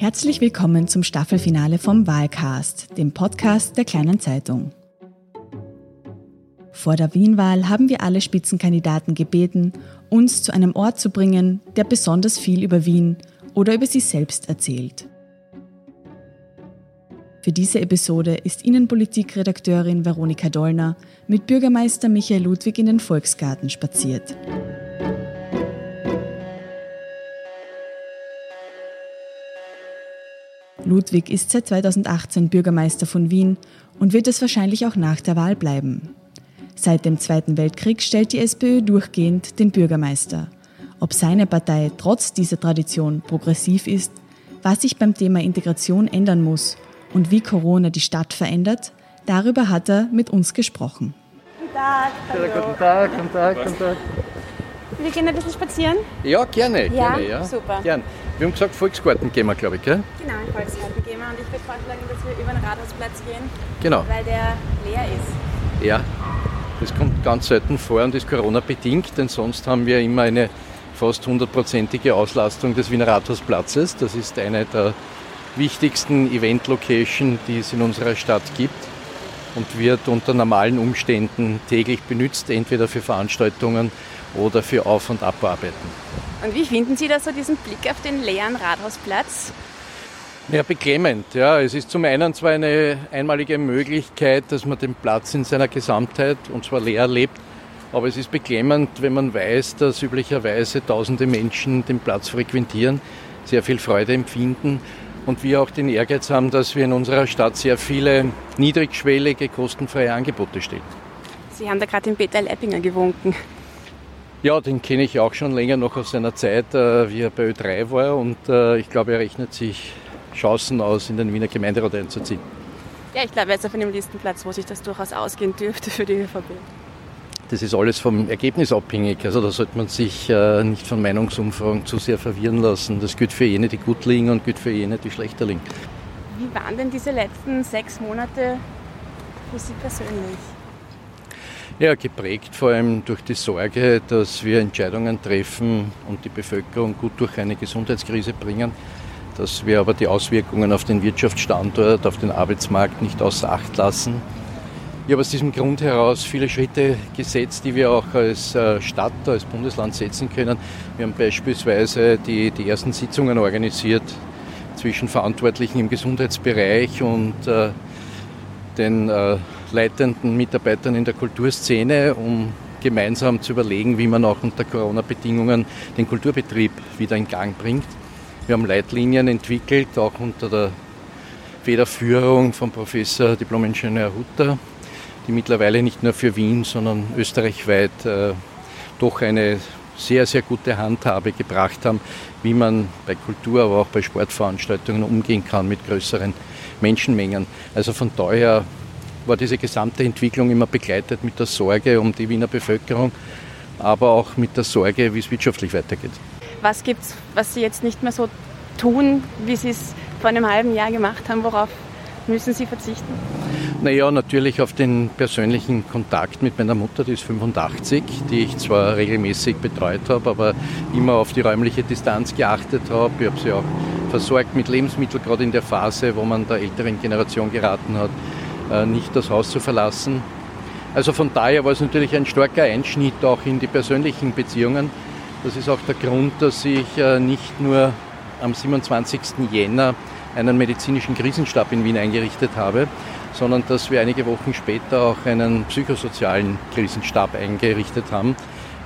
Herzlich willkommen zum Staffelfinale vom Wahlcast, dem Podcast der kleinen Zeitung. Vor der Wienwahl haben wir alle Spitzenkandidaten gebeten, uns zu einem Ort zu bringen, der besonders viel über Wien oder über sich selbst erzählt. Für diese Episode ist Innenpolitikredakteurin Veronika Dollner mit Bürgermeister Michael Ludwig in den Volksgarten spaziert. Ludwig ist seit 2018 Bürgermeister von Wien und wird es wahrscheinlich auch nach der Wahl bleiben. Seit dem Zweiten Weltkrieg stellt die SPÖ durchgehend den Bürgermeister. Ob seine Partei trotz dieser Tradition progressiv ist, was sich beim Thema Integration ändern muss und wie Corona die Stadt verändert, darüber hat er mit uns gesprochen. Guten Tag. Hallo. Guten Tag, guten Tag, guten Tag. Wir gehen ein bisschen spazieren. Ja, gerne. Ja, gerne, ja. super. Gern. Wir haben gesagt, Volksgarten gehen wir, glaube ich, gell? Genau, in Volksgarten gehen wir und ich würde vorschlagen, dass wir über den Rathausplatz gehen, Genau. weil der leer ist. Ja, das kommt ganz selten vor und ist Corona-bedingt, denn sonst haben wir immer eine fast hundertprozentige Auslastung des Wiener Rathausplatzes. Das ist eine der wichtigsten Event-Location, die es in unserer Stadt gibt und wird unter normalen Umständen täglich benutzt, entweder für Veranstaltungen oder für Auf- und Abarbeiten. Und wie finden Sie da so diesen Blick auf den leeren Rathausplatz? Ja, beklemmend. Ja, es ist zum einen zwar eine einmalige Möglichkeit, dass man den Platz in seiner Gesamtheit und zwar leer lebt, aber es ist beklemmend, wenn man weiß, dass üblicherweise tausende Menschen den Platz frequentieren, sehr viel Freude empfinden und wir auch den Ehrgeiz haben, dass wir in unserer Stadt sehr viele niedrigschwellige, kostenfreie Angebote stellen. Sie haben da gerade den Peter Leipinger gewunken. Ja, den kenne ich auch schon länger noch aus seiner Zeit, äh, wie er bei Ö3 war und äh, ich glaube, er rechnet sich Chancen aus, in den Wiener Gemeinderat einzuziehen. Ja, ich glaube, er ist auf einem Listenplatz, wo sich das durchaus ausgehen dürfte für die ÖVP. Das ist alles vom Ergebnis abhängig. Also da sollte man sich äh, nicht von Meinungsumfragen zu sehr verwirren lassen. Das gilt für jene, die gut liegen und gilt für jene, die schlechter liegen. Wie waren denn diese letzten sechs Monate für Sie persönlich? Ja, geprägt vor allem durch die Sorge, dass wir Entscheidungen treffen und die Bevölkerung gut durch eine Gesundheitskrise bringen, dass wir aber die Auswirkungen auf den Wirtschaftsstandort, auf den Arbeitsmarkt nicht außer Acht lassen. Ich habe aus diesem Grund heraus viele Schritte gesetzt, die wir auch als äh, Stadt, als Bundesland setzen können. Wir haben beispielsweise die, die ersten Sitzungen organisiert zwischen Verantwortlichen im Gesundheitsbereich und äh, den äh, leitenden Mitarbeitern in der Kulturszene, um gemeinsam zu überlegen, wie man auch unter Corona-Bedingungen den Kulturbetrieb wieder in Gang bringt. Wir haben Leitlinien entwickelt, auch unter der Federführung von Professor Diplom-Ingenieur Hutter, die mittlerweile nicht nur für Wien, sondern österreichweit äh, doch eine sehr, sehr gute Handhabe gebracht haben, wie man bei Kultur, aber auch bei Sportveranstaltungen umgehen kann mit größeren Menschenmengen. Also von daher war diese gesamte Entwicklung immer begleitet mit der Sorge um die Wiener Bevölkerung, aber auch mit der Sorge, wie es wirtschaftlich weitergeht. Was gibt es, was Sie jetzt nicht mehr so tun, wie Sie es vor einem halben Jahr gemacht haben? Worauf müssen Sie verzichten? Naja, natürlich auf den persönlichen Kontakt mit meiner Mutter, die ist 85, die ich zwar regelmäßig betreut habe, aber immer auf die räumliche Distanz geachtet habe. Ich habe sie auch versorgt mit Lebensmitteln, gerade in der Phase, wo man der älteren Generation geraten hat, nicht das Haus zu verlassen. Also von daher war es natürlich ein starker Einschnitt auch in die persönlichen Beziehungen. Das ist auch der Grund, dass ich äh, nicht nur am 27. Jänner einen medizinischen Krisenstab in Wien eingerichtet habe, sondern dass wir einige Wochen später auch einen psychosozialen Krisenstab eingerichtet haben,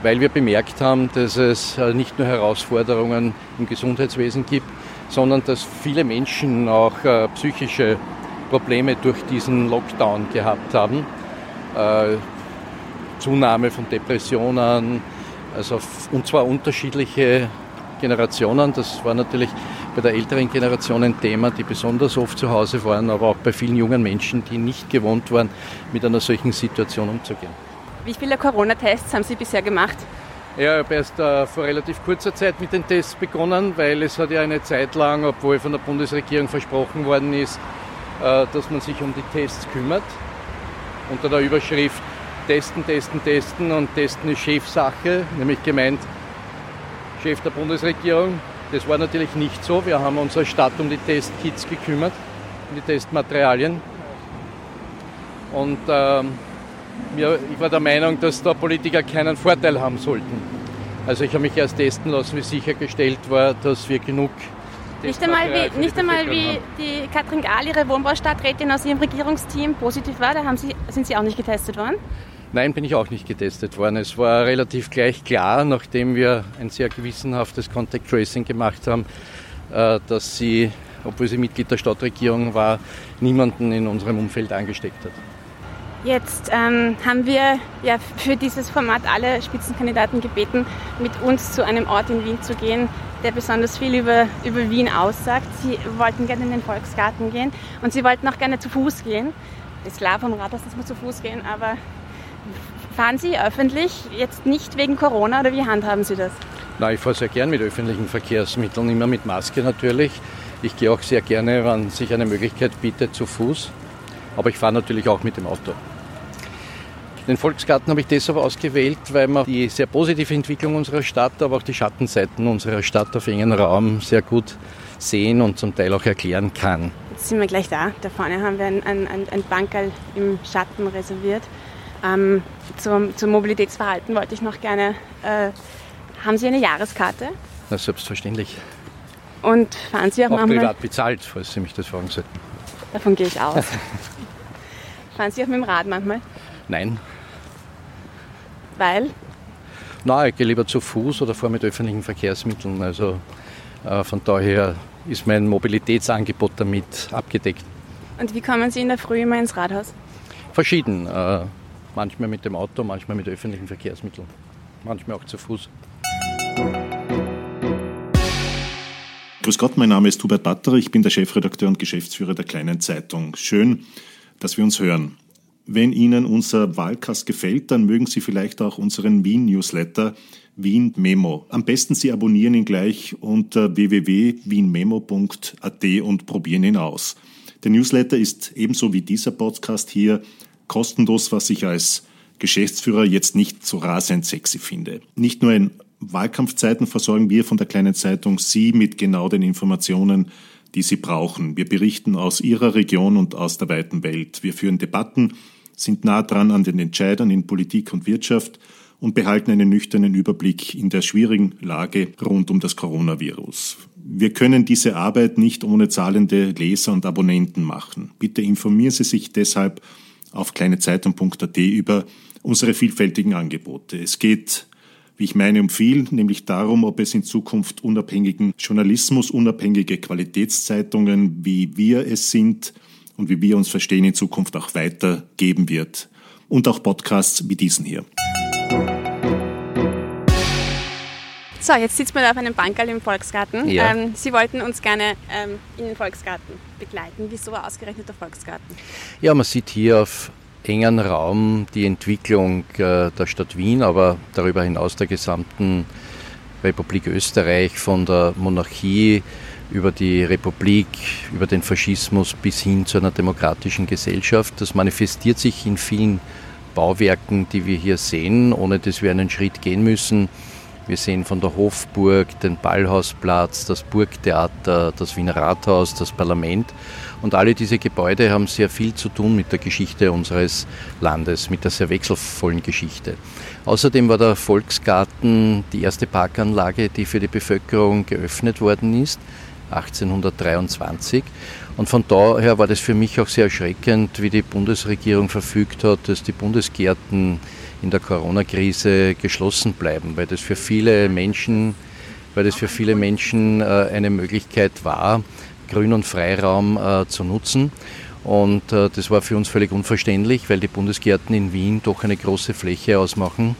weil wir bemerkt haben, dass es äh, nicht nur Herausforderungen im Gesundheitswesen gibt, sondern dass viele Menschen auch äh, psychische Probleme durch diesen Lockdown gehabt haben. Äh, Zunahme von Depressionen, also und zwar unterschiedliche Generationen. Das war natürlich bei der älteren Generation ein Thema, die besonders oft zu Hause waren, aber auch bei vielen jungen Menschen, die nicht gewohnt waren, mit einer solchen Situation umzugehen. Wie viele Corona-Tests haben Sie bisher gemacht? Ja, ich habe erst äh, vor relativ kurzer Zeit mit den Tests begonnen, weil es hat ja eine Zeit lang, obwohl von der Bundesregierung versprochen worden ist, dass man sich um die Tests kümmert. Unter der Überschrift Testen, Testen, Testen und Testen ist Chefsache, nämlich gemeint Chef der Bundesregierung, Das war natürlich nicht so. Wir haben unsere Stadt um die Testkits gekümmert, um die Testmaterialien. Und ähm, ich war der Meinung, dass da Politiker keinen Vorteil haben sollten. Also ich habe mich erst testen lassen, wie sichergestellt war, dass wir genug nicht einmal, wie, nicht einmal wie die Katrin Gahl, ihre Wohnbaustadträtin aus ihrem Regierungsteam, positiv war, da haben sie, sind Sie auch nicht getestet worden? Nein, bin ich auch nicht getestet worden. Es war relativ gleich klar, nachdem wir ein sehr gewissenhaftes Contact Tracing gemacht haben, äh, dass sie, obwohl sie Mitglied der Stadtregierung war, niemanden in unserem Umfeld angesteckt hat. Jetzt ähm, haben wir ja für dieses Format alle Spitzenkandidaten gebeten, mit uns zu einem Ort in Wien zu gehen, der besonders viel über, über Wien aussagt. Sie wollten gerne in den Volksgarten gehen und sie wollten auch gerne zu Fuß gehen. Ist klar vom Rathaus, dass wir zu Fuß gehen, aber fahren Sie öffentlich jetzt nicht wegen Corona oder wie handhaben Sie das? Nein, ich fahre sehr gern mit öffentlichen Verkehrsmitteln, immer mit Maske natürlich. Ich gehe auch sehr gerne, wenn sich eine Möglichkeit bietet, zu Fuß. Aber ich fahre natürlich auch mit dem Auto. Den Volksgarten habe ich deshalb ausgewählt, weil man die sehr positive Entwicklung unserer Stadt, aber auch die Schattenseiten unserer Stadt auf engen Raum sehr gut sehen und zum Teil auch erklären kann. Jetzt sind wir gleich da. Da vorne haben wir ein, ein, ein Bankerl im Schatten reserviert. Ähm, zum, zum, Mobilitätsverhalten wollte ich noch gerne. Äh, haben Sie eine Jahreskarte? Na, selbstverständlich. Und fahren Sie auch, auch manchmal? privat bezahlt, falls Sie mich das fragen sollten. Davon gehe ich aus. fahren Sie auch mit dem Rad manchmal? Nein. Weil? Nein, ich gehe lieber zu Fuß oder fahre mit öffentlichen Verkehrsmitteln. Also äh, von daher ist mein Mobilitätsangebot damit abgedeckt. Und wie kommen Sie in der Früh immer ins Rathaus? Verschieden. Äh, manchmal mit dem Auto, manchmal mit öffentlichen Verkehrsmitteln. Manchmal auch zu Fuß. Grüß Gott, mein Name ist Hubert Batterer, ich bin der Chefredakteur und Geschäftsführer der Kleinen Zeitung. Schön, dass wir uns hören. Wenn Ihnen unser Wahlkast gefällt, dann mögen Sie vielleicht auch unseren Wien-Newsletter Wien Memo. Am besten Sie abonnieren ihn gleich unter www.wienmemo.at und probieren ihn aus. Der Newsletter ist ebenso wie dieser Podcast hier kostenlos, was ich als Geschäftsführer jetzt nicht so rasend sexy finde. Nicht nur in Wahlkampfzeiten versorgen wir von der kleinen Zeitung Sie mit genau den Informationen, die Sie brauchen. Wir berichten aus Ihrer Region und aus der weiten Welt. Wir führen Debatten, sind nah dran an den Entscheidern in Politik und Wirtschaft und behalten einen nüchternen Überblick in der schwierigen Lage rund um das Coronavirus. Wir können diese Arbeit nicht ohne zahlende Leser und Abonnenten machen. Bitte informieren Sie sich deshalb auf kleinezeitung.at über unsere vielfältigen Angebote. Es geht, wie ich meine, um viel, nämlich darum, ob es in Zukunft unabhängigen Journalismus, unabhängige Qualitätszeitungen, wie wir es sind, und wie wir uns verstehen in Zukunft auch weitergeben wird. Und auch Podcasts wie diesen hier. So, jetzt sitzt man auf einem Bankerl im Volksgarten. Ja. Ähm, Sie wollten uns gerne ähm, in den Volksgarten begleiten. Wieso ausgerechnet der Volksgarten? Ja, man sieht hier auf engen Raum die Entwicklung äh, der Stadt Wien, aber darüber hinaus der gesamten Republik Österreich von der Monarchie über die Republik, über den Faschismus bis hin zu einer demokratischen Gesellschaft. Das manifestiert sich in vielen Bauwerken, die wir hier sehen, ohne dass wir einen Schritt gehen müssen. Wir sehen von der Hofburg den Ballhausplatz, das Burgtheater, das Wiener Rathaus, das Parlament. Und alle diese Gebäude haben sehr viel zu tun mit der Geschichte unseres Landes, mit der sehr wechselvollen Geschichte. Außerdem war der Volksgarten die erste Parkanlage, die für die Bevölkerung geöffnet worden ist. 1823. Und von daher war das für mich auch sehr erschreckend, wie die Bundesregierung verfügt hat, dass die Bundesgärten in der Corona-Krise geschlossen bleiben, weil das für viele Menschen, weil das für viele Menschen äh, eine Möglichkeit war, Grün- und Freiraum äh, zu nutzen. Und äh, das war für uns völlig unverständlich, weil die Bundesgärten in Wien doch eine große Fläche ausmachen,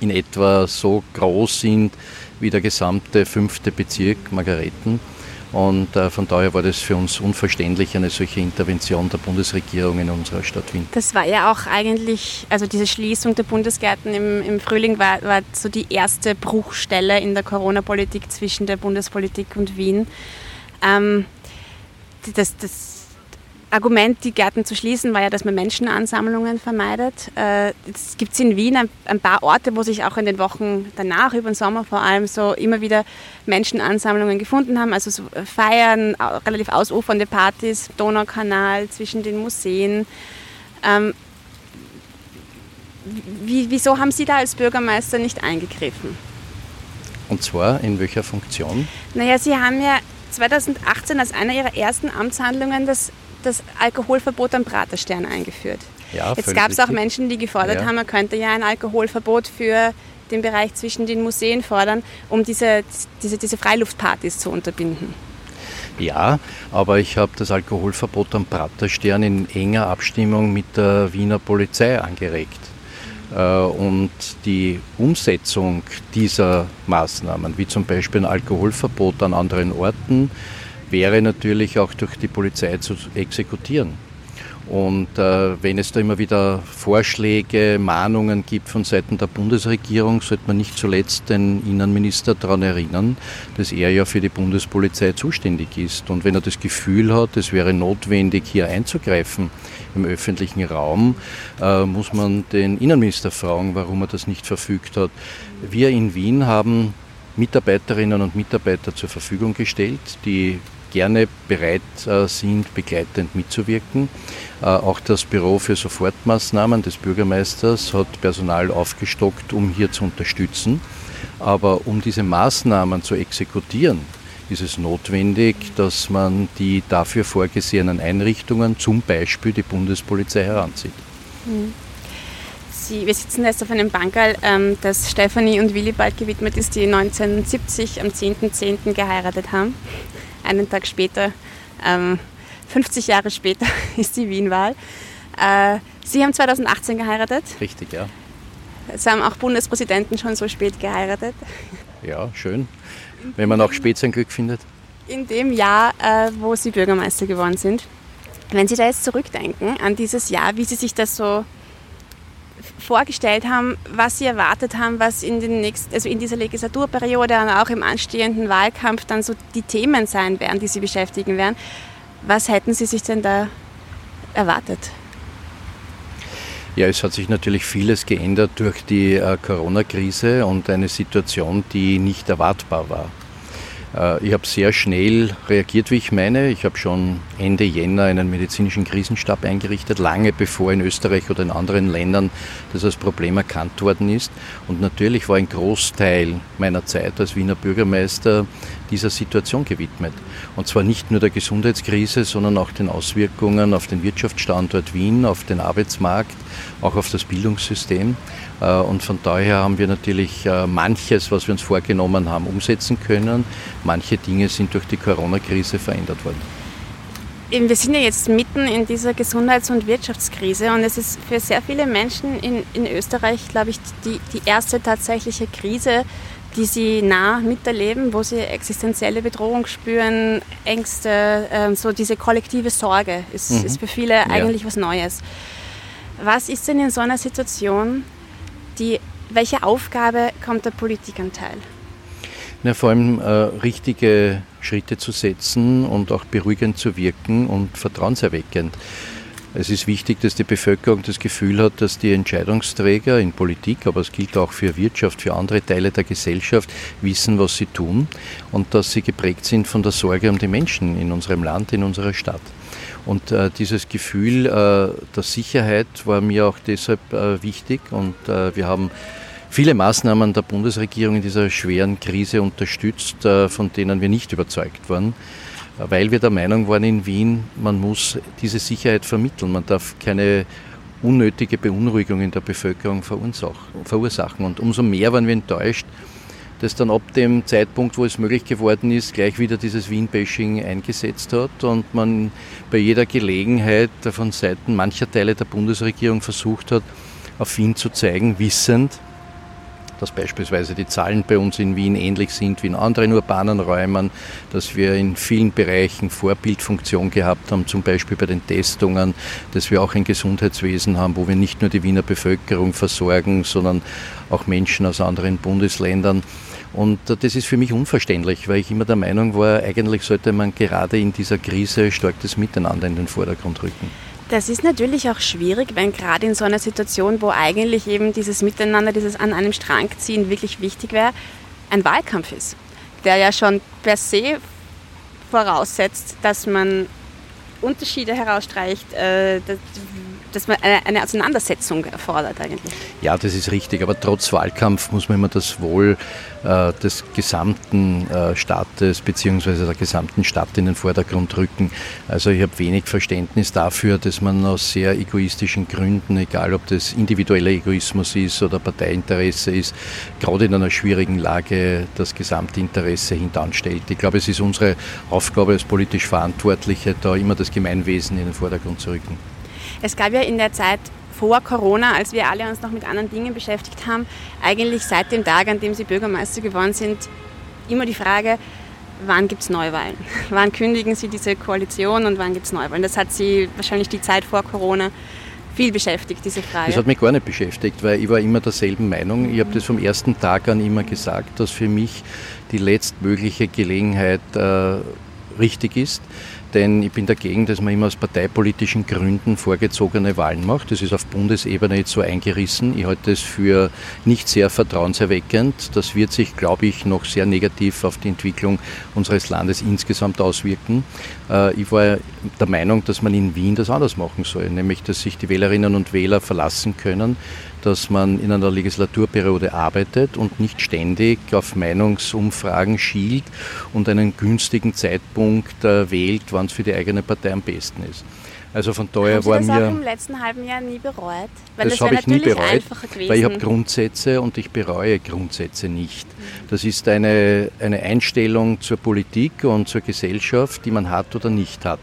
in etwa so groß sind wie der gesamte fünfte Bezirk Margareten. Und äh, von daher war das für uns unverständlich, eine solche Intervention der Bundesregierung in unserer Stadt Wien. Das war ja auch eigentlich, also diese Schließung der Bundesgärten im, im Frühling war, war so die erste Bruchstelle in der Corona-Politik zwischen der Bundespolitik und Wien. Ähm, das, das, Argument, die Gärten zu schließen, war ja, dass man Menschenansammlungen vermeidet. Äh, es gibt in Wien ein, ein, paar Orte, wo sich auch in den Wochen danach, über den Sommer vor allem, so immer wieder Menschenansammlungen gefunden haben. Also so Feiern, relativ ausufernde Partys, Donaukanal, zwischen den Museen. Ähm, wie, wieso haben Sie da als Bürgermeister nicht eingegriffen? Und zwar in welcher Funktion? Naja, Sie haben ja 2018 als einer Ihrer ersten Amtshandlungen das, das Alkoholverbot am Praterstern eingeführt. Ja, Jetzt gab es auch Menschen, die gefordert ja. haben, man könnte ja ein Alkoholverbot für den Bereich zwischen den Museen fordern, um diese, diese, diese Freiluftpartys zu unterbinden. Ja, aber ich habe das Alkoholverbot am Praterstern in enger Abstimmung mit der Wiener Polizei angeregt. Äh, und die Umsetzung dieser Maßnahmen, wie zum Beispiel ein Alkoholverbot an anderen Orten, wäre natürlich auch durch die Polizei zu exekutieren. Und äh, wenn es da immer wieder Vorschläge, Mahnungen gibt von Seiten der Bundesregierung, sollte man nicht zuletzt den Innenminister daran erinnern, dass er ja für die Bundespolizei zuständig ist. Und wenn er das Gefühl hat, es wäre notwendig, hier einzugreifen im öffentlichen Raum, äh, muss man den Innenminister fragen, warum er das nicht verfügt hat. Wir in Wien haben Mitarbeiterinnen und Mitarbeiter zur Verfügung gestellt, die gerne bereit äh, sind, begleitend mitzuwirken. Äh, auch das Büro für Sofortmaßnahmen des Bürgermeisters hat Personal aufgestockt, um hier zu unterstützen. Aber um diese Maßnahmen zu exekutieren, ist es notwendig, dass man die dafür vorgesehenen Einrichtungen, zum Beispiel die Bundespolizei, heranzieht. Mhm. Sie, wir sitzen jetzt auf einem Bankerl, ähm, das Stefanie und Willibald gewidmet ist, die 1970 am 10.10. .10. geheiratet haben einen Tag später, ähm, 50 Jahre später, ist die Wienwahl. Äh, Sie haben 2018 geheiratet. Richtig, ja. Es haben auch Bundespräsidenten schon so spät geheiratet. Ja, schön. Wenn man auch spät sein Glück findet. In dem Jahr, äh, wo Sie Bürgermeister geworden sind. Wenn Sie da jetzt zurückdenken an dieses Jahr, wie Sie sich das so vorgestellt haben, was sie erwartet haben, was in, den nächsten, also in dieser Legislaturperiode und auch im anstehenden Wahlkampf dann so die Themen sein werden, die sie beschäftigen werden. Was hätten Sie sich denn da erwartet? Ja, es hat sich natürlich vieles geändert durch die äh, Corona-Krise und eine Situation, die nicht erwartbar war. Äh, ich habe sehr schnell reagiert, wie ich meine. Ich habe schon Ende Jänner einen medizinischen Krisenstab eingerichtet, lange bevor in Österreich oder in anderen Ländern das als Problem erkannt worden ist. Und natürlich war ein Großteil meiner Zeit als Wiener Bürgermeister dieser Situation gewidmet. Und zwar nicht nur der Gesundheitskrise, sondern auch den Auswirkungen auf den Wirtschaftsstandort Wien, auf den Arbeitsmarkt, auch auf das Bildungssystem. Äh, und von daher haben wir natürlich äh, manches, was wir uns vorgenommen haben, umsetzen können. Manche Dinge sind durch die Corona-Krise verändert worden. Wir sind ja jetzt mitten in dieser Gesundheits- und Wirtschaftskrise und es ist für sehr viele Menschen in, in Österreich, glaube ich, die, die erste tatsächliche Krise, die sie nah miterleben, wo sie existenzielle Bedrohung spüren, Ängste, äh, so diese kollektive Sorge ist, mhm. ist für viele ja. eigentlich was Neues. Was ist denn in so einer Situation die, welche Aufgabe kommt der Politikanteil? Na, vor allem äh, richtige Schritte zu setzen und auch beruhigend zu wirken und vertrauenserweckend. Es ist wichtig, dass die Bevölkerung das Gefühl hat, dass die Entscheidungsträger in Politik, aber es gilt auch für Wirtschaft, für andere Teile der Gesellschaft, wissen, was sie tun und dass sie geprägt sind von der Sorge um die Menschen in unserem Land, in unserer Stadt. Und äh, dieses Gefühl äh, der Sicherheit war mir auch deshalb äh, wichtig und äh, wir haben viele Maßnahmen der Bundesregierung in dieser schweren Krise unterstützt, äh, von denen wir nicht überzeugt waren, weil wir der Meinung waren in Wien, man muss diese Sicherheit vermitteln. Man darf keine unnötige Beunruhigung in der Bevölkerung verursachen. Und umso mehr waren wir enttäuscht, das dann ab dem Zeitpunkt, wo es möglich geworden ist, gleich wieder dieses Wien-Bashing eingesetzt hat und man bei jeder Gelegenheit von Seiten mancher Teile der Bundesregierung versucht hat, auf Wien zu zeigen, wissend, dass beispielsweise die Zahlen bei uns in Wien ähnlich sind wie in anderen urbanen Räumen, dass wir in vielen Bereichen Vorbildfunktion gehabt haben, zum Beispiel bei den Testungen, dass wir auch ein Gesundheitswesen haben, wo wir nicht nur die Wiener Bevölkerung versorgen, sondern auch Menschen aus anderen Bundesländern. Und das ist für mich unverständlich, weil ich immer der Meinung war, eigentlich sollte man gerade in dieser Krise stark das Miteinander in den Vordergrund rücken. Das ist natürlich auch schwierig, wenn gerade in so einer Situation, wo eigentlich eben dieses Miteinander, dieses an einem Strang ziehen wirklich wichtig wäre, ein Wahlkampf ist, der ja schon per se voraussetzt, dass man Unterschiede herausstreicht, äh, dass man eine Auseinandersetzung erfordert eigentlich. Ja, das ist richtig, aber trotz Wahlkampf muss man immer das Wohl äh, des gesamten äh, Staates bzw. der gesamten Stadt in den Vordergrund rücken. Also ich habe wenig Verständnis dafür, dass man aus sehr egoistischen Gründen, egal ob das individueller Egoismus ist oder Parteiinteresse ist, gerade in einer schwierigen Lage das gesamte Interesse hintanstellt. Ich glaube, es ist unsere Aufgabe als politisch Verantwortliche, da immer das Gemeinwesen in den Vordergrund zu rücken. Es gab ja in der Zeit vor Corona, als wir alle uns noch mit anderen Dingen beschäftigt haben, eigentlich seit dem Tag, an dem Sie Bürgermeister geworden sind, immer die Frage, wann gibt es Neuwahlen? Wann kündigen Sie diese Koalition und wann gibt es Neuwahlen? Das hat Sie wahrscheinlich die Zeit vor Corona viel beschäftigt, diese Frage. Das hat mich gar nicht beschäftigt, weil ich war immer derselben Meinung. Ich habe das vom ersten Tag an immer gesagt, dass für mich die letztmögliche Gelegenheit äh, richtig ist denn ich bin dagegen, dass man immer aus parteipolitischen Gründen vorgezogene Wahlen macht. Das ist auf Bundesebene jetzt so eingerissen. Ich halte das für nicht sehr vertrauenserweckend. Das wird sich, glaube ich, noch sehr negativ auf die Entwicklung unseres Landes insgesamt auswirken. Äh, ich war der Meinung, dass man in Wien das anders machen soll, nämlich dass sich die Wählerinnen und Wähler verlassen können dass man in einer Legislaturperiode arbeitet und nicht ständig auf Meinungsumfragen schielt und einen günstigen Zeitpunkt äh, wählt, wann es für die eigene Partei am besten ist. Also von daher war das mir. auch im letzten halben Jahr nie bereut? Weil das, das habe ich nie bereut, weil ich habe Grundsätze und ich bereue Grundsätze nicht. Das ist eine, eine Einstellung zur Politik und zur Gesellschaft, die man hat oder nicht hat.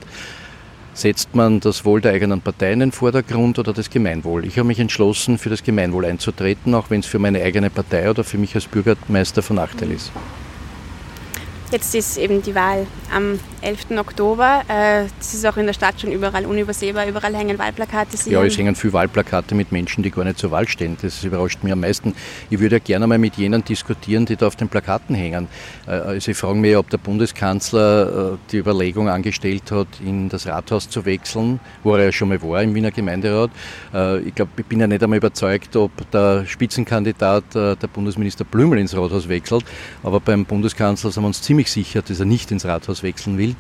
Setzt man das Wohl der eigenen Partei in den Vordergrund oder das Gemeinwohl? Ich habe mich entschlossen, für das Gemeinwohl einzutreten, auch wenn es für meine eigene Partei oder für mich als Bürgermeister von Nachteil ist. Jetzt ist eben die Wahl am 11. Oktober. Äh, das ist auch in der Stadt schon überall unübersehbar. Überall hängen Wahlplakate. Sie ja, es hängen viele Wahlplakate mit Menschen, die gar nicht zur Wahl stehen. Das überrascht mich am meisten. Ich würde ja gerne mal mit jenen diskutieren, die da auf den Plakaten hängen. Äh, also ich frage mich, ob der Bundeskanzler äh, die Überlegung angestellt hat, in das Rathaus zu wechseln, wo er ja schon mal war im Wiener Gemeinderat. Ich glaube, ich bin ja nicht einmal überzeugt, ob der Spitzenkandidat, der Bundesminister Blümel, ins Rathaus wechselt. Aber beim Bundeskanzler sind wir uns ziemlich sicher, dass er nicht ins Rathaus wechseln will.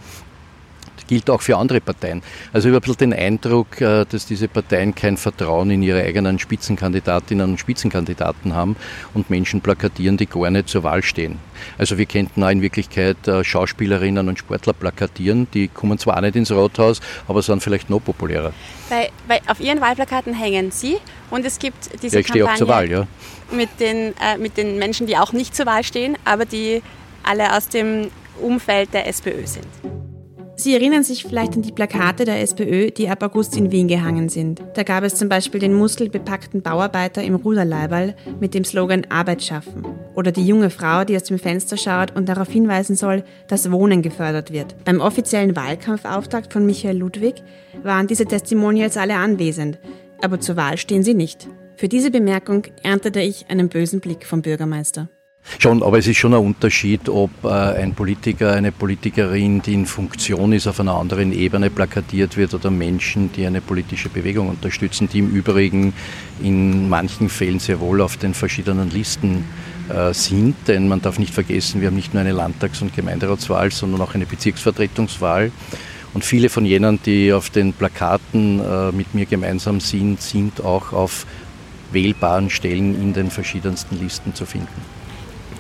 Das gilt auch für andere Parteien. Also ich habe ein bisschen den Eindruck, äh, dass diese Parteien kein Vertrauen in ihre eigenen Spitzenkandidatinnen und Spitzenkandidaten haben und Menschen plakatieren, die gar nicht zur Wahl stehen. Also wir könnten auch in Wirklichkeit äh, Schauspielerinnen und Sportler plakatieren, die kommen zwar auch nicht ins Rathaus, aber sind vielleicht noch populärer. Weil, weil auf ihren Wahlplakaten hängen sie und es gibt diese ja, ich Kampagne auch zur Wahl, ja. mit, den, äh, mit den Menschen, die auch nicht zur Wahl stehen, aber die alle aus dem Umfeld der SPÖ sind. Sie erinnern sich vielleicht an die Plakate der SPÖ, die ab August in Wien gehangen sind. Da gab es zum Beispiel den muskelbepackten Bauarbeiter im Ruderleiberl mit dem Slogan Arbeit schaffen. Oder die junge Frau, die aus dem Fenster schaut und darauf hinweisen soll, dass Wohnen gefördert wird. Beim offiziellen Wahlkampfauftakt von Michael Ludwig waren diese Testimonials alle anwesend, aber zur Wahl stehen sie nicht. Für diese Bemerkung erntete ich einen bösen Blick vom Bürgermeister. Schon, aber es ist schon ein Unterschied, ob äh, ein Politiker, eine Politikerin, die in Funktion ist, auf einer anderen Ebene plakatiert wird oder Menschen, die eine politische Bewegung unterstützen, die im Übrigen in manchen Fällen sehr wohl auf den verschiedenen Listen äh, sind. Denn man darf nicht vergessen, wir haben nicht nur eine Landtags- und Gemeinderatswahl, sondern auch eine Bezirksvertretungswahl. Und viele von jenen, die auf den Plakaten äh, mit mir gemeinsam sind, sind auch auf wählbaren Stellen in den verschiedensten Listen zu finden.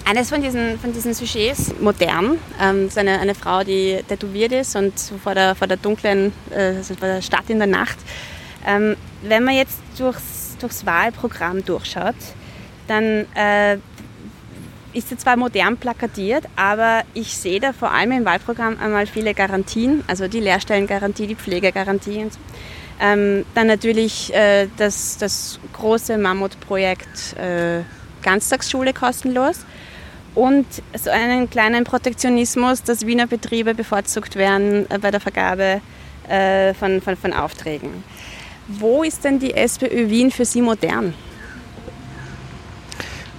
Eines von diesen, von diesen Sujets, modern, ähm, ist eine, eine Frau, die tätowiert ist und vor der, vor der dunklen, äh, also vor der Stadt in der Nacht. Ähm, wenn man jetzt durchs, durchs Wahlprogramm durchschaut, dann äh, ist sie zwar modern plakatiert, aber ich sehe da vor allem im Wahlprogramm einmal viele Garantien, also die Lehrstellengarantie, die Pflegegarantie und so. Ähm, dann natürlich äh, das, das große Mammutprojekt äh, Ganztagsschule kostenlos und so einen kleinen Protektionismus, dass Wiener Betriebe bevorzugt werden äh, bei der Vergabe äh, von, von, von Aufträgen. Wo ist denn die SPÖ Wien für Sie modern?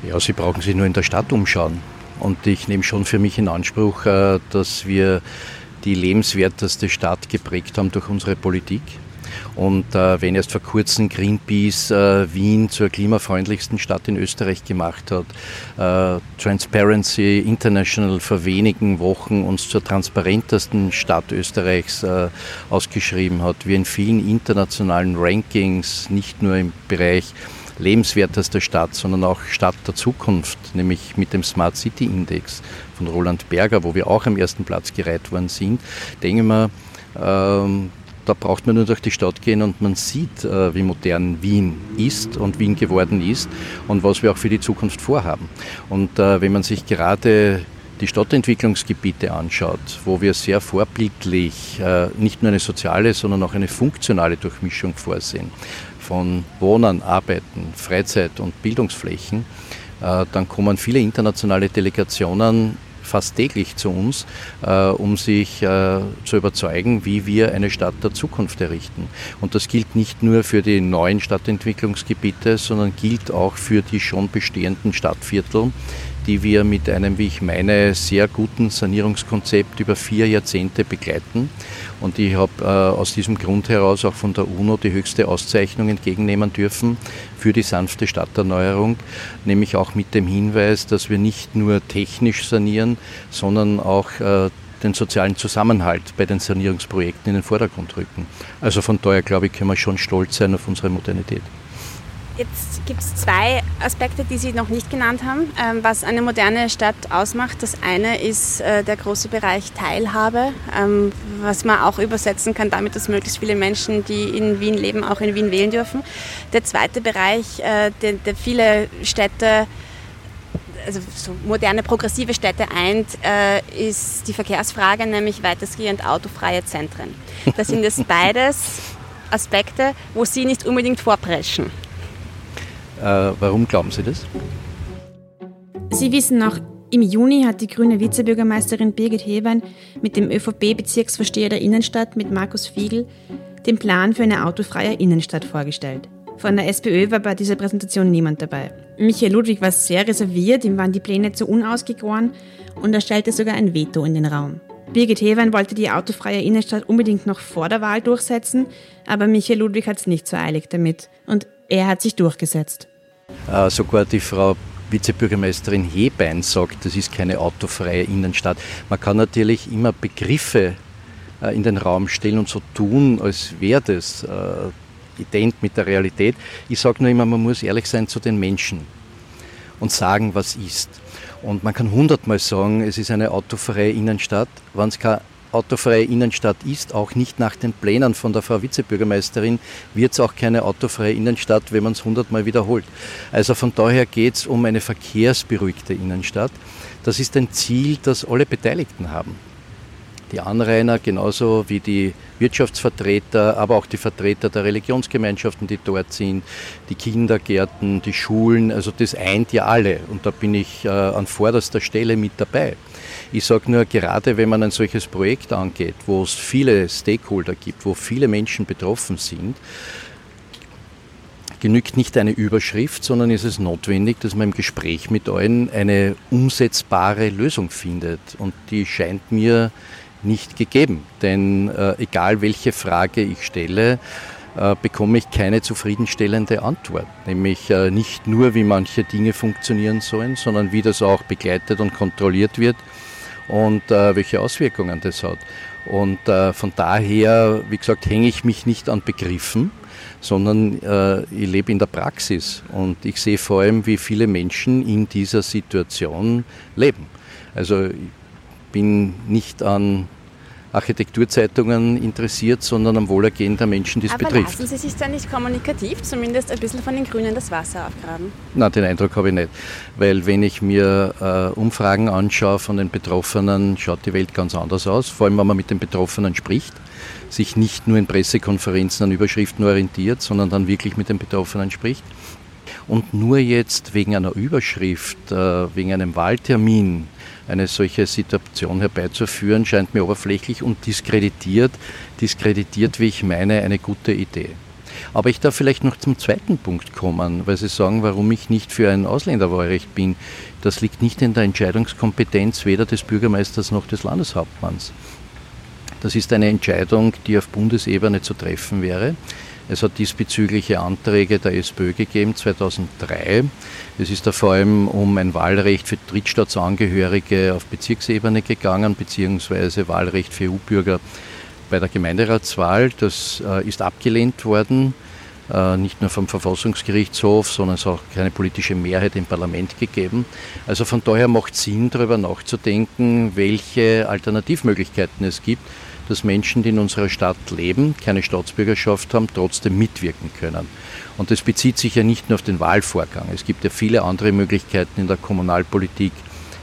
Ja, Sie brauchen sich nur in der Stadt umschauen. Und ich nehme schon für mich in Anspruch, äh, dass wir die lebenswerteste Stadt geprägt haben durch unsere Politik. Und äh, wenn erst vor kurzem Greenpeace äh, Wien zur klimafreundlichsten Stadt in Österreich gemacht hat, äh, Transparency International vor wenigen Wochen uns zur transparentesten Stadt Österreichs äh, ausgeschrieben hat, wir in vielen internationalen Rankings, nicht nur im Bereich lebenswertester Stadt, sondern auch Stadt der Zukunft, nämlich mit dem Smart City Index von Roland Berger, wo wir auch am ersten Platz gereiht worden sind, denke ich mir, ähm, da braucht man nur durch die Stadt gehen und man sieht, äh, wie modern Wien ist und Wien geworden ist und was wir auch für die Zukunft vorhaben. Und äh, wenn man sich gerade die Stadtentwicklungsgebiete anschaut, wo wir sehr vorbildlich äh, nicht nur eine soziale, sondern auch eine funktionale Durchmischung vorsehen, von Wohnen, Arbeiten, Freizeit und Bildungsflächen, dann kommen viele internationale Delegationen fast täglich zu uns, äh, um sich äh, zu überzeugen, wie wir eine Stadt der Zukunft errichten. Und das gilt nicht nur für die neuen Stadtentwicklungsgebiete, sondern gilt auch für die schon bestehenden Stadtviertel, die wir mit einem, wie ich meine, sehr guten Sanierungskonzept über vier Jahrzehnte begleiten. Und ich habe äh, aus diesem Grund heraus auch von der UNO die höchste Auszeichnung entgegennehmen dürfen für die sanfte Stadterneuerung, nämlich auch mit dem Hinweis, dass wir nicht nur technisch sanieren, sondern auch äh, den sozialen Zusammenhalt bei den Sanierungsprojekten in den Vordergrund rücken. Also von daher, glaube ich, können wir schon stolz sein auf unsere Modernität. Jetzt gibt es zwei Aspekte, die Sie noch nicht genannt haben, ähm, was eine moderne Stadt ausmacht. Das eine ist äh, der große Bereich Teilhabe, ähm, was man auch übersetzen kann damit, dass möglichst viele Menschen, die in Wien leben, auch in Wien wählen dürfen. Der zweite Bereich, äh, der, der viele Städte also so moderne progressive Städte eint, äh, ist die Verkehrsfrage, nämlich weitestgehend autofreie Zentren. Das sind jetzt beides Aspekte, wo Sie nicht unbedingt vorpreschen. Äh, warum glauben Sie das? Sie wissen noch, im Juni hat die grüne Vizebürgermeisterin Birgit Hewein mit dem ÖVP-Bezirksvorsteher der Innenstadt, mit Markus Fiegel, den Plan für eine autofreie Innenstadt vorgestellt. Von der SPÖ war bei dieser Präsentation niemand dabei. Michael Ludwig war sehr reserviert, ihm waren die Pläne zu unausgegoren und er stellte sogar ein Veto in den Raum. Birgit Hewein wollte die autofreie Innenstadt unbedingt noch vor der Wahl durchsetzen, aber Michael Ludwig hat es nicht so eilig damit und er hat sich durchgesetzt. Äh, sogar die Frau Vizebürgermeisterin Hebein sagt, das ist keine autofreie Innenstadt. Man kann natürlich immer Begriffe äh, in den Raum stellen und so tun, als wäre das äh, ident mit der Realität. Ich sage nur immer, man muss ehrlich sein zu den Menschen und sagen, was ist. Und man kann hundertmal sagen, es ist eine autofreie Innenstadt, wenn es keine autofreie Innenstadt ist, auch nicht nach den Plänen von der Frau Vizebürgermeisterin, wird es auch keine autofreie Innenstadt, wenn man es hundertmal wiederholt. Also von daher geht es um eine verkehrsberuhigte Innenstadt. Das ist ein Ziel, das alle Beteiligten haben. Die Anrainer genauso wie die Wirtschaftsvertreter, aber auch die Vertreter der Religionsgemeinschaften, die dort sind, die Kindergärten, die Schulen, also das eint ja alle und da bin ich äh, an vorderster Stelle mit dabei. Ich sage nur, gerade wenn man ein solches Projekt angeht, wo es viele Stakeholder gibt, wo viele Menschen betroffen sind, genügt nicht eine Überschrift, sondern ist es notwendig, dass man im Gespräch mit allen eine umsetzbare Lösung findet. Und die scheint mir nicht gegeben. Denn äh, egal welche Frage ich stelle, äh, bekomme ich keine zufriedenstellende Antwort. Nämlich äh, nicht nur, wie manche Dinge funktionieren sollen, sondern wie das auch begleitet und kontrolliert wird und äh, welche Auswirkungen das hat. Und äh, von daher, wie gesagt, hänge ich mich nicht an Begriffen, sondern äh, ich lebe in der Praxis und ich sehe vor allem, wie viele Menschen in dieser Situation leben. Also ich bin nicht an Architekturzeitungen interessiert, sondern am Wohlergehen der Menschen, die es Aber betrifft. lassen Sie sich da nicht kommunikativ zumindest ein bisschen von den Grünen das Wasser aufgraben? Nein, den Eindruck habe ich nicht. Weil wenn ich mir äh, Umfragen anschaue von den Betroffenen, schaut die Welt ganz anders aus. Vor allem, wenn man mit den Betroffenen spricht, sich nicht nur in Pressekonferenzen an Überschriften orientiert, sondern dann wirklich mit den Betroffenen spricht. Und nur jetzt wegen einer Überschrift, äh, wegen einem Wahltermin eine solche Situation herbeizuführen, scheint mir oberflächlich und diskreditiert, diskreditiert, wie ich meine, eine gute Idee. Aber ich darf vielleicht noch zum zweiten Punkt kommen, weil Sie sagen, warum ich nicht für ein Ausländerwahlrecht bin. Das liegt nicht in der Entscheidungskompetenz weder des Bürgermeisters noch des Landeshauptmanns. Das ist eine Entscheidung, die auf Bundesebene zu treffen wäre. Es hat diesbezügliche Anträge der SPÖ gegeben 2003. Es ist da vor allem um ein Wahlrecht für Drittstaatsangehörige auf Bezirksebene gegangen, beziehungsweise Wahlrecht für EU-Bürger bei der Gemeinderatswahl. Das äh, ist abgelehnt worden, äh, nicht nur vom Verfassungsgerichtshof, sondern es hat auch keine politische Mehrheit im Parlament gegeben. Also von daher macht Sinn, darüber nachzudenken, welche Alternativmöglichkeiten es gibt dass Menschen, die in unserer Stadt leben, keine Staatsbürgerschaft haben, trotzdem mitwirken können. Und das bezieht sich ja nicht nur auf den Wahlvorgang. Es gibt ja viele andere Möglichkeiten in der Kommunalpolitik,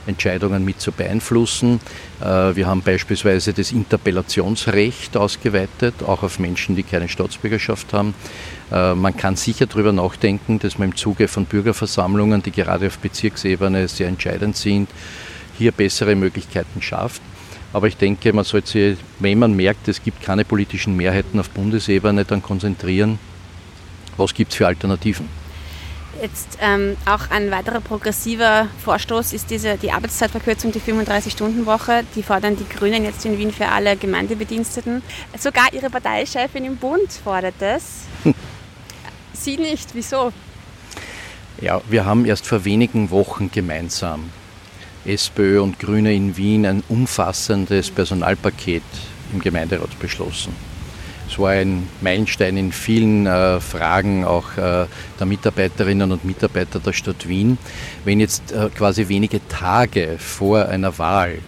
Entscheidungen mit zu beeinflussen. Äh, wir haben beispielsweise das Interpellationsrecht ausgeweitet, auch auf Menschen, die keine Staatsbürgerschaft haben. Äh, man kann sicher darüber nachdenken, dass man im Zuge von Bürgerversammlungen, die gerade auf Bezirksebene sehr entscheidend sind, hier bessere Möglichkeiten schafft. Aber ich denke, man sollte sich, wenn man merkt, es gibt keine politischen Mehrheiten auf Bundesebene, dann konzentrieren, was gibt es für Alternativen. Jetzt ähm, auch ein weiterer progressiver Vorstoß ist diese, die Arbeitszeitverkürzung, die 35-Stunden-Woche. Die fordern die Grünen jetzt in Wien für alle Gemeindebediensteten. Sogar ihre Parteichefin im Bund fordert das. Sie nicht. Wieso? Ja, wir haben erst vor wenigen Wochen gemeinsam SPÖ und Grüne in Wien ein umfassendes Personalpaket im Gemeinderat beschlossen. Es war ein Meilenstein in vielen äh, Fragen auch äh, der Mitarbeiterinnen und Mitarbeiter der Stadt Wien. Wenn jetzt äh, quasi wenige Tage vor einer Wahl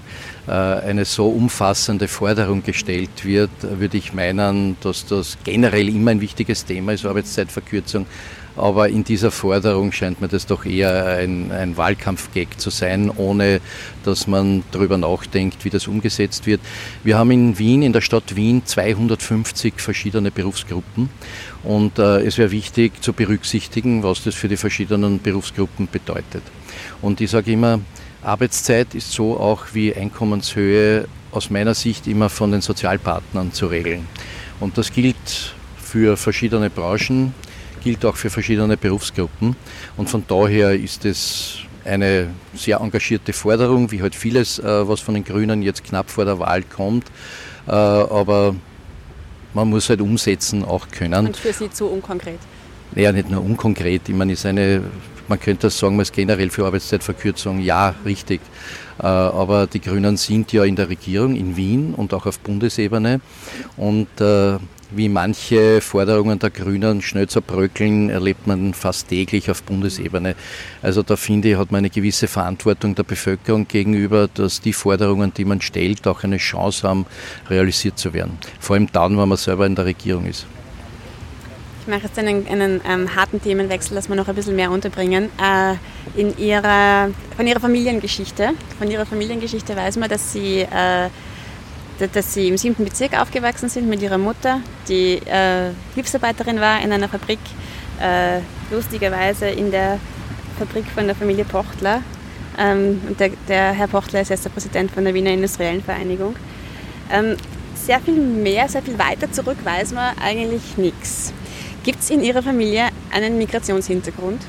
eine so umfassende Forderung gestellt wird, würde ich meinen, dass das generell immer ein wichtiges Thema ist, Arbeitszeitverkürzung, aber in dieser Forderung scheint mir das doch eher ein, ein Wahlkampfgag zu sein, ohne dass man darüber nachdenkt, wie das umgesetzt wird. Wir haben in Wien, in der Stadt Wien, 250 verschiedene Berufsgruppen und äh, es wäre wichtig zu berücksichtigen, was das für die verschiedenen Berufsgruppen bedeutet. Und ich sage immer, Arbeitszeit ist so auch wie Einkommenshöhe aus meiner Sicht immer von den Sozialpartnern zu regeln. Und das gilt für verschiedene Branchen gilt auch für verschiedene Berufsgruppen. Und von daher ist es eine sehr engagierte Forderung, wie halt vieles, äh, was von den Grünen jetzt knapp vor der Wahl kommt. Äh, aber man muss halt umsetzen auch können. Und für Sie zu unkonkret? Naja, nicht nur unkonkret. Ich meine, ist eine, man könnte das sagen, man ist generell für Arbeitszeitverkürzung. Ja, richtig. Äh, aber die Grünen sind ja in der Regierung in Wien und auch auf Bundesebene. Und wie manche Forderungen der Grünen schnell zerbröckeln, erlebt man fast täglich auf Bundesebene. Also da finde ich, hat man eine gewisse Verantwortung der Bevölkerung gegenüber, dass die Forderungen, die man stellt, auch eine Chance haben, realisiert zu werden. Vor allem dann, wenn man selber in der Regierung ist. Ich mache jetzt einen, einen ähm, harten Themenwechsel, dass wir noch ein bisschen mehr unterbringen. Äh, in ihrer, von Ihrer Familiengeschichte. Von Ihrer Familiengeschichte weiß man, dass Sie äh, dass sie im siebten Bezirk aufgewachsen sind mit ihrer Mutter, die äh, Hilfsarbeiterin war in einer Fabrik, äh, lustigerweise in der Fabrik von der Familie Pochtler. Ähm, und der, der, Herr Pochtler ist jetzt der Präsident von der Wiener Industriellen Vereinigung. Ähm, sehr viel mehr, sehr viel weiter zurück weiß man eigentlich nichts. Gibt es in Ihrer Familie einen Migrationshintergrund?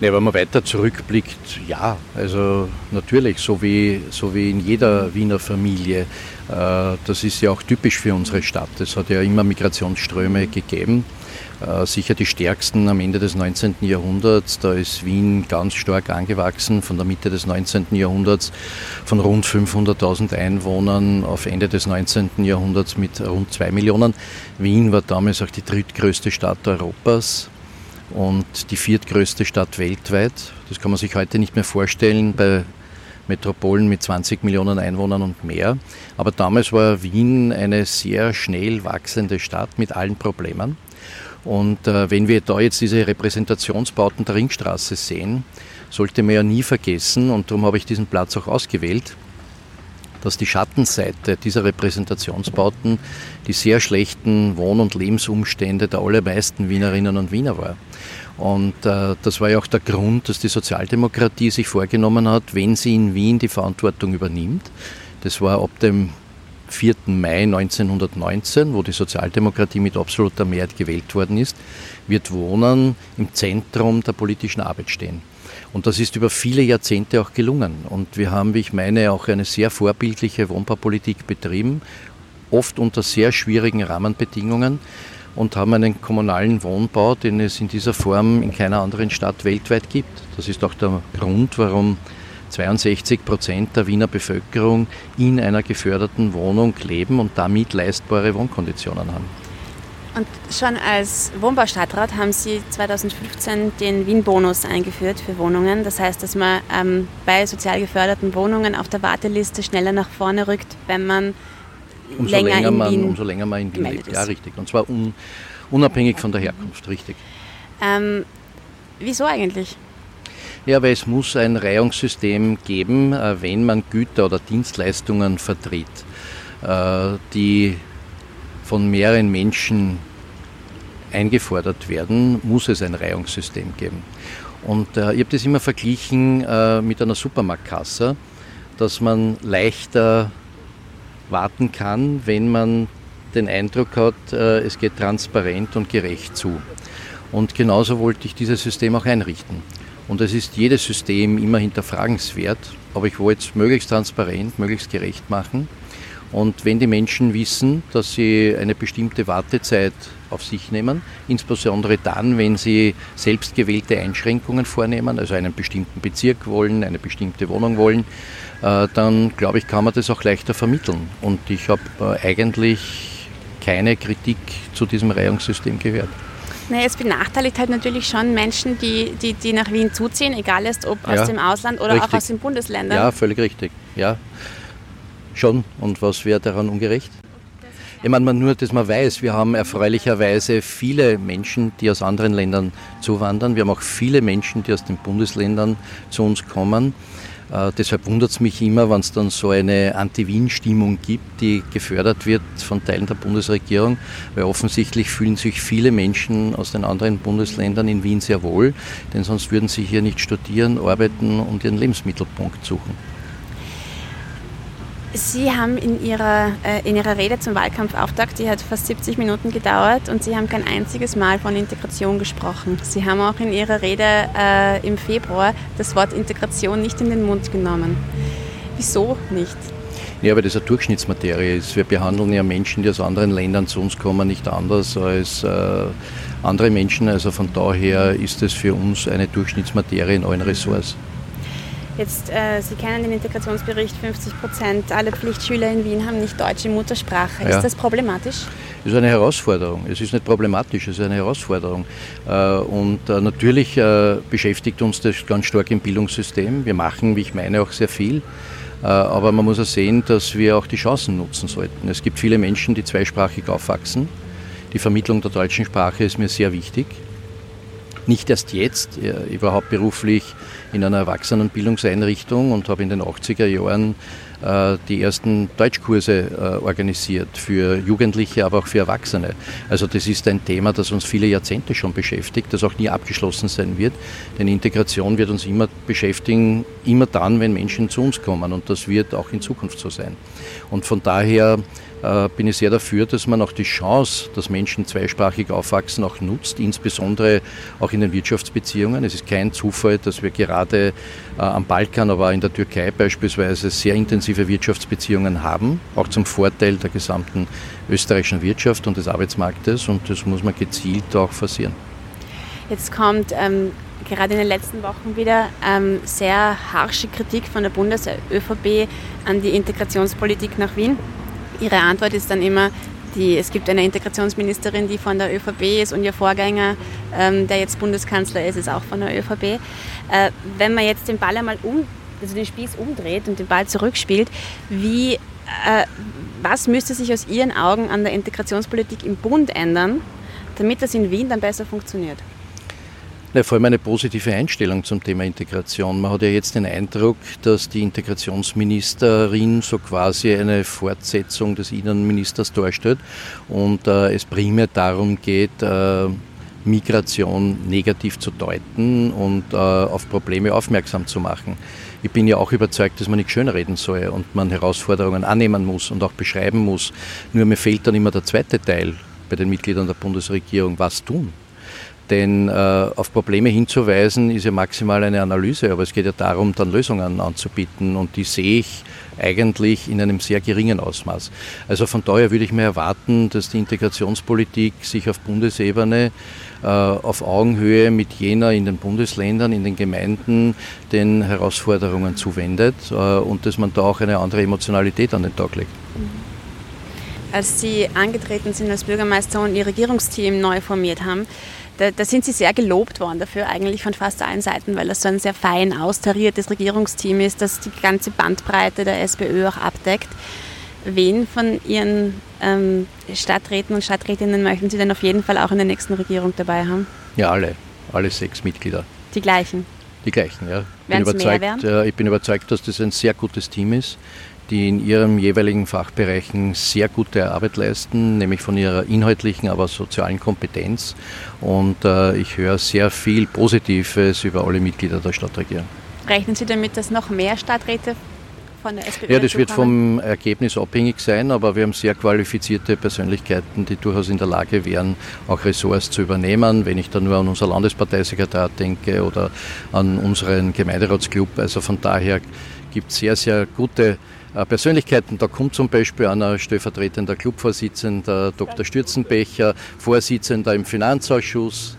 Ne, wenn man weiter zurückblickt, ja, also natürlich, so wie, so wie in jeder Wiener Familie. Äh, das ist ja auch typisch für unsere Stadt. Es hat ja immer Migrationsströme gegeben. Äh, sicher die stärksten am Ende des 19. Jahrhunderts. Da ist Wien ganz stark angewachsen, von der Mitte des 19. Jahrhunderts von rund 500.000 Einwohnern auf Ende des 19. Jahrhunderts mit rund 2 Millionen. Wien war damals auch die drittgrößte Stadt Europas und die viertgrößte Stadt weltweit. Das kann man sich heute nicht mehr vorstellen bei Metropolen mit 20 Millionen Einwohnern und mehr. Aber damals war Wien eine sehr schnell wachsende Stadt mit allen Problemen. Und äh, wenn wir da jetzt diese Repräsentationsbauten der Ringstraße sehen, sollte man ja nie vergessen, und darum habe ich diesen Platz auch ausgewählt, dass die Schattenseite dieser Repräsentationsbauten die sehr schlechten Wohn- und Lebensumstände der allermeisten Wienerinnen und Wiener war. Und äh, das war ja auch der Grund, dass die Sozialdemokratie sich vorgenommen hat, wenn sie in Wien die Verantwortung übernimmt, das war ab dem 4. Mai 1919, wo die Sozialdemokratie mit absoluter Mehrheit gewählt worden ist, wird Wohnen im Zentrum der politischen Arbeit stehen. Und das ist über viele Jahrzehnte auch gelungen. Und wir haben, wie ich meine, auch eine sehr vorbildliche Wohnbaupolitik betrieben, oft unter sehr schwierigen Rahmenbedingungen und haben einen kommunalen Wohnbau, den es in dieser Form in keiner anderen Stadt weltweit gibt. Das ist auch der Grund, warum 62 Prozent der Wiener Bevölkerung in einer geförderten Wohnung leben und damit leistbare Wohnkonditionen haben. Und schon als Wohnbaustadtrat haben Sie 2015 den Wien-Bonus eingeführt für Wohnungen. Das heißt, dass man ähm, bei sozial geförderten Wohnungen auf der Warteliste schneller nach vorne rückt, wenn man umso länger, länger in man, Wien umso länger man in Wien lebt. ist. Ja, richtig. Und zwar un, unabhängig von der Herkunft, richtig. Ähm, wieso eigentlich? Ja, weil es muss ein Reihungssystem geben, äh, wenn man Güter oder Dienstleistungen vertritt, äh, die von mehreren Menschen eingefordert werden, muss es ein Reihungssystem geben. Und äh, ich habe das immer verglichen äh, mit einer Supermarktkasse, dass man leichter warten kann, wenn man den Eindruck hat, äh, es geht transparent und gerecht zu. Und genauso wollte ich dieses System auch einrichten. Und es ist jedes System immer hinterfragenswert, aber ich wollte es möglichst transparent, möglichst gerecht machen. Und wenn die Menschen wissen, dass sie eine bestimmte Wartezeit auf sich nehmen, insbesondere dann, wenn sie selbstgewählte Einschränkungen vornehmen, also einen bestimmten Bezirk wollen, eine bestimmte Wohnung wollen, äh, dann glaube ich, kann man das auch leichter vermitteln. Und ich habe äh, eigentlich keine Kritik zu diesem Reihungssystem gehört. Naja, es benachteiligt halt natürlich schon Menschen, die, die, die nach Wien zuziehen, egal ist, ob Ja, aus dem Ausland oder richtig. auch aus den Bundesländern. Ja, völlig richtig. Ja, schon. Und was wäre daran ungerecht? Ich meine, man nur, dass man weiß, wir haben erfreulicherweise viele Menschen, die aus anderen Ländern zuwandern. Wir haben auch viele Menschen, die aus den Bundesländern zu uns kommen. Äh, deshalb wundert es mich immer, wenn es dann so eine Anti-Wien-Stimmung gibt, die gefördert wird von Teilen der Bundesregierung, weil offensichtlich fühlen sich viele Menschen aus den anderen Bundesländern in Wien sehr wohl, denn sonst würden sie hier nicht studieren, arbeiten und ihren Lebensmittelpunkt suchen. Sie haben in Ihrer, äh, in Ihrer Rede zum Wahlkampfauftakt, die hat fast 70 Minuten gedauert und Sie haben kein einziges Mal von Integration gesprochen. Sie haben auch in Ihrer Rede äh, im Februar das Wort Integration nicht in den Mund genommen. Wieso nicht? Ja, weil das eine Durchschnittsmaterie ist. Wir behandeln ja Menschen, die aus anderen Ländern zu uns kommen, nicht anders als äh, andere Menschen. Also von daher ist es für uns eine Durchschnittsmaterie in allen Ressorts. Jetzt, äh, Sie kennen den Integrationsbericht, 50 Prozent aller Pflichtschüler in Wien haben nicht deutsche Muttersprache. Ja. Ist das problematisch? Es ist eine Herausforderung. Es ist nicht problematisch, es ist eine Herausforderung. Äh, Und äh, natürlich äh, beschäftigt uns das ganz stark im Bildungssystem. Wir machen, wie ich meine, auch sehr viel. Äh, Aber man muss auch sehen, dass wir auch die Chancen nutzen sollten. Es gibt viele Menschen, die zweisprachig aufwachsen. Die Vermittlung der deutschen Sprache ist mir sehr wichtig. Nicht erst jetzt. Ich war hauptberuflich in einer Erwachsenenbildungseinrichtung und habe in den 80er Jahren äh, die ersten Deutschkurse äh, organisiert für Jugendliche, aber auch für Erwachsene. Also das ist ein Thema, das uns viele Jahrzehnte schon beschäftigt, das auch nie abgeschlossen sein wird. Denn Integration wird uns immer beschäftigen, immer dann, wenn Menschen zu uns kommen. Und das wird auch in Zukunft so sein. Und von daher bin ich sehr dafür, dass man auch die Chance, dass Menschen zweisprachig aufwachsen, auch nutzt, insbesondere auch in den Wirtschaftsbeziehungen. Es ist kein Zufall, dass wir gerade äh, am Balkan, aber auch in der Türkei beispielsweise sehr intensive Wirtschaftsbeziehungen haben, auch zum Vorteil der gesamten österreichischen Wirtschaft und des Arbeitsmarktes und das muss man gezielt auch forcieren. Jetzt kommt ähm, gerade in den letzten Wochen wieder ähm, sehr harsche Kritik von der Bundes-ÖVP an die Integrationspolitik nach Wien. Ihre Antwort ist dann immer, die, es gibt eine Integrationsministerin, die von der ÖVP ist und ihr Vorgänger, ähm, der jetzt Bundeskanzler ist, ist auch von der ÖVP. Äh, wenn man jetzt den Ball einmal um, also den Spieß umdreht und den Ball zurückspielt, wie, äh, was müsste sich aus Ihren Augen an der Integrationspolitik im Bund ändern, damit das in Wien dann besser funktioniert? Ja, vor allem eine positive Einstellung zum Thema Integration. Man hat ja jetzt den Eindruck, dass die Integrationsministerin so quasi eine Fortsetzung des Innenministers darstellt und äh, es primär darum geht, äh, Migration negativ zu deuten und äh, auf Probleme aufmerksam zu machen. Ich bin ja auch überzeugt, dass man nicht schönreden soll und man Herausforderungen annehmen muss und auch beschreiben muss. Nur mir fehlt dann immer der zweite Teil bei den Mitgliedern der Bundesregierung, was tun. Denn äh, auf Probleme hinzuweisen ist ja maximal eine Analyse, aber es geht ja darum, dann Lösungen anzubieten und die sehe ich eigentlich in einem sehr geringen Ausmaß. Also von daher würde ich mir erwarten, dass die Integrationspolitik sich auf Bundesebene äh, auf Augenhöhe mit jener in den Bundesländern, in den Gemeinden den Herausforderungen zuwendet äh, und dass man da auch eine andere Emotionalität an den Tag legt. Als Sie angetreten sind als Bürgermeister und Ihr Regierungsteam neu formiert haben, da, da, sind Sie sehr gelobt worden dafür, eigentlich von fast allen Seiten, weil das so ein sehr fein austariertes Regierungsteam ist, das die ganze Bandbreite der SPÖ auch abdeckt. Wen von Ihren ähm, Stadträten und Stadträtinnen möchten Sie denn auf jeden Fall auch in der nächsten Regierung dabei haben? Ja, alle. Alle sechs Mitglieder. Die gleichen? Die gleichen, ja. Bin überzeugt, äh, ich bin überzeugt, dass das ein sehr gutes Team ist die in ihren jeweiligen Fachbereichen sehr gute Arbeit leisten, nämlich von ihrer inhaltlichen, aber sozialen Kompetenz. Und äh, ich höre sehr viel Positives über alle Mitglieder der Stadtregierung. Rechnen Sie damit, dass noch mehr Stadträte von der SPÖ Ja, das wird vom Ergebnis abhängig sein, aber wir haben sehr qualifizierte Persönlichkeiten, die durchaus in der Lage wären, auch Ressorts zu übernehmen. Wenn ich da nur an unser Landesparteisekretär denke oder an unseren Gemeinderatsclub. Also von daher gibt es sehr, sehr gute Persönlichkeiten. Da kommt zum Beispiel einer stellvertretender Clubvorsitzender, Dr. Stürzenbecher, Vorsitzender im Finanzausschuss.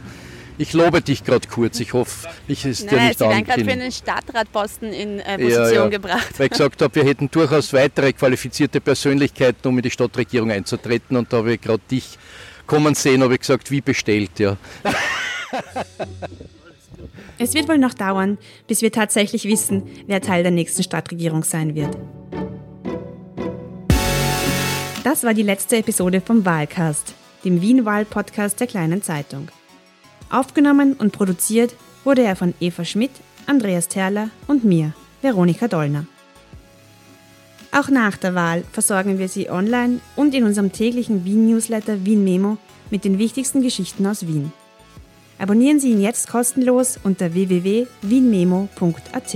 Ich lobe dich gerade kurz. Ich hoffe, ich ist dir nicht Sie werden gerade für einen Stadtratposten in äh, Position ja, ja. gebracht. Weil ich gesagt habe, wir hätten durchaus weitere qualifizierte Persönlichkeiten, um in die Stadtregierung einzutreten. Und da habe ich gerade dich kommen sehen, habe ich gesagt, wie bestellt, ja. Es wird wohl noch dauern, bis wir tatsächlich wissen, wer Teil der nächsten Stadtregierung sein wird. Das war die letzte Episode vom Wahlcast, dem Wien-Wahl-Podcast der Kleinen Zeitung. Aufgenommen und produziert wurde er von Eva Schmidt, Andreas Terler und mir, Veronika Dollner. Auch nach der Wahl versorgen wir Sie online und in unserem täglichen Wien-Newsletter Wien Memo mit den wichtigsten Geschichten aus Wien. Abonnieren Sie ihn jetzt kostenlos unter www.wienmemo.at.